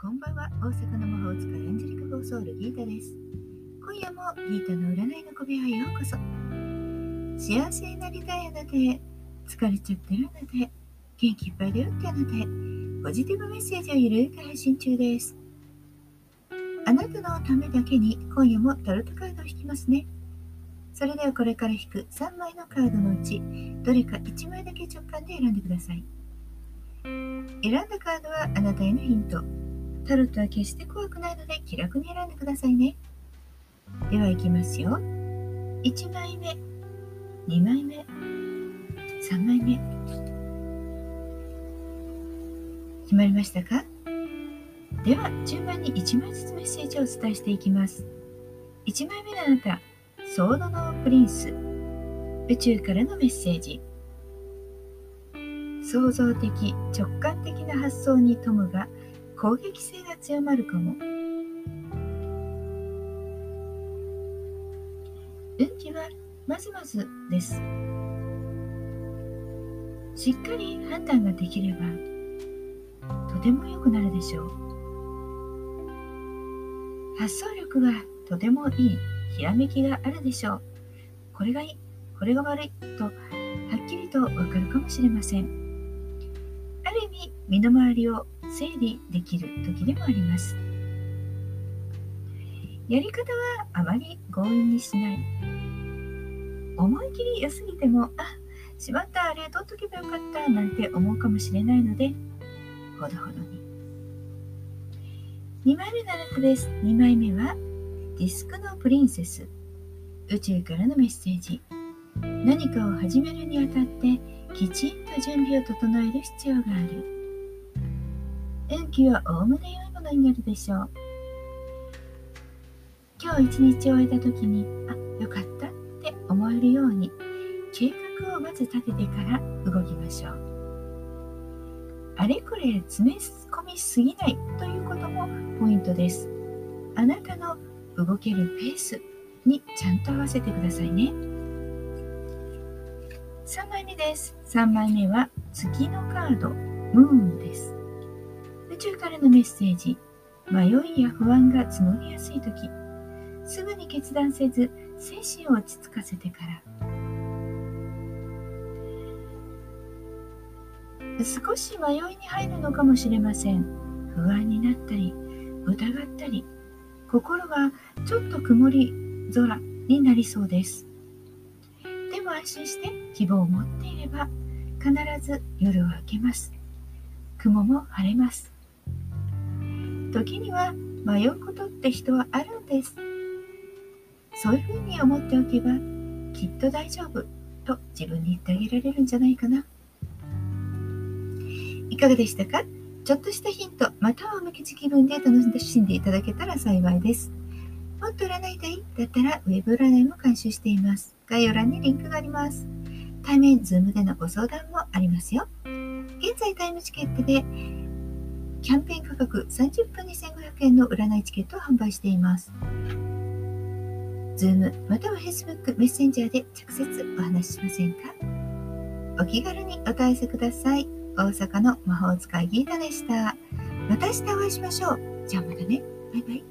こんばんは。大阪の魔法使いエンジェリカ・ゴーソウルギータです。今夜もギータの占いの小部屋へようこそ。幸せになりたいあなたへ。疲れちゃってるあなたへ。元気いっぱいだよってあなたへ。ポジティブメッセージをゆるく配信中です。あなたのためだけに今夜もタロットカードを引きますね。それではこれから引く3枚のカードのうちどれか1枚だけ直感で選んでください。選んだカードはあなたへのヒント。タロットは決して怖くないので気楽に選んでくださいね。では行きますよ。1枚目、2枚目、3枚目。決まりましたか？では順番に1枚ずつメッセージをお伝えしていきます。1枚目のあなた、ソードのプリンス、宇宙からのメッセージ。創造的、直感的な発想に富むが、攻撃性が強まるかも。運気はまずまずです。しっかり判断ができればとても良くなるでしょう。発想力がとてもいいひらめきがあるでしょう。これがいい、これが悪いとはっきりとわかるかもしれません。ある意味身の回りを整理できる時でもあります。やり方はあまり強引にしない。思い切り良すぎても、あ、しまった、あれ取っとけばよかったなんて思うかもしれないので、ほどほどに。2枚目のあなたです。2枚目は、ディスクのプリンセス。宇宙からのメッセージ。何かを始めるにあたって、きちんと準備を整える必要がある。運気はおおむね良いものになるでしょう。今日一日終えた時に、あ、よかったって思えるように、計画をまず立ててから動きましょう。あれこれ詰め込みすぎないということもポイントです。あなたの動けるペースにちゃんと合わせてくださいね。3枚目です。3枚目は月のカード、ムーンです。宙からのメッセージ。迷いや不安が募りやすい時。すぐに決断せず精神を落ち着かせてから。少し迷いに入るのかもしれません。不安になったり疑ったり。心がちょっと曇り空になりそうです。でも安心して希望を持っていれば必ず夜は明けます。雲も晴れます。時には迷うことって人はあるんです。そういうふうに思っておけばきっと大丈夫と自分に言ってあげられるんじゃないかな。いかがでしたか？ちょっとしたヒント、またはおみくじ気分で楽しんでいただけたら幸いです。もっと占いたいだったらウェブ占いも監修しています。概要欄にリンクがあります。対面、ズームでのご相談もありますよ。現在タイムチケットでキャンペーン価格30分2500円の占いチケットを販売しています。Zoom または Facebook メッセンジャーで直接お話ししませんか？お気軽にお問い合わせください。大阪の魔法使いギータでした。また明日お会いしましょう。じゃあまたね。バイバイ。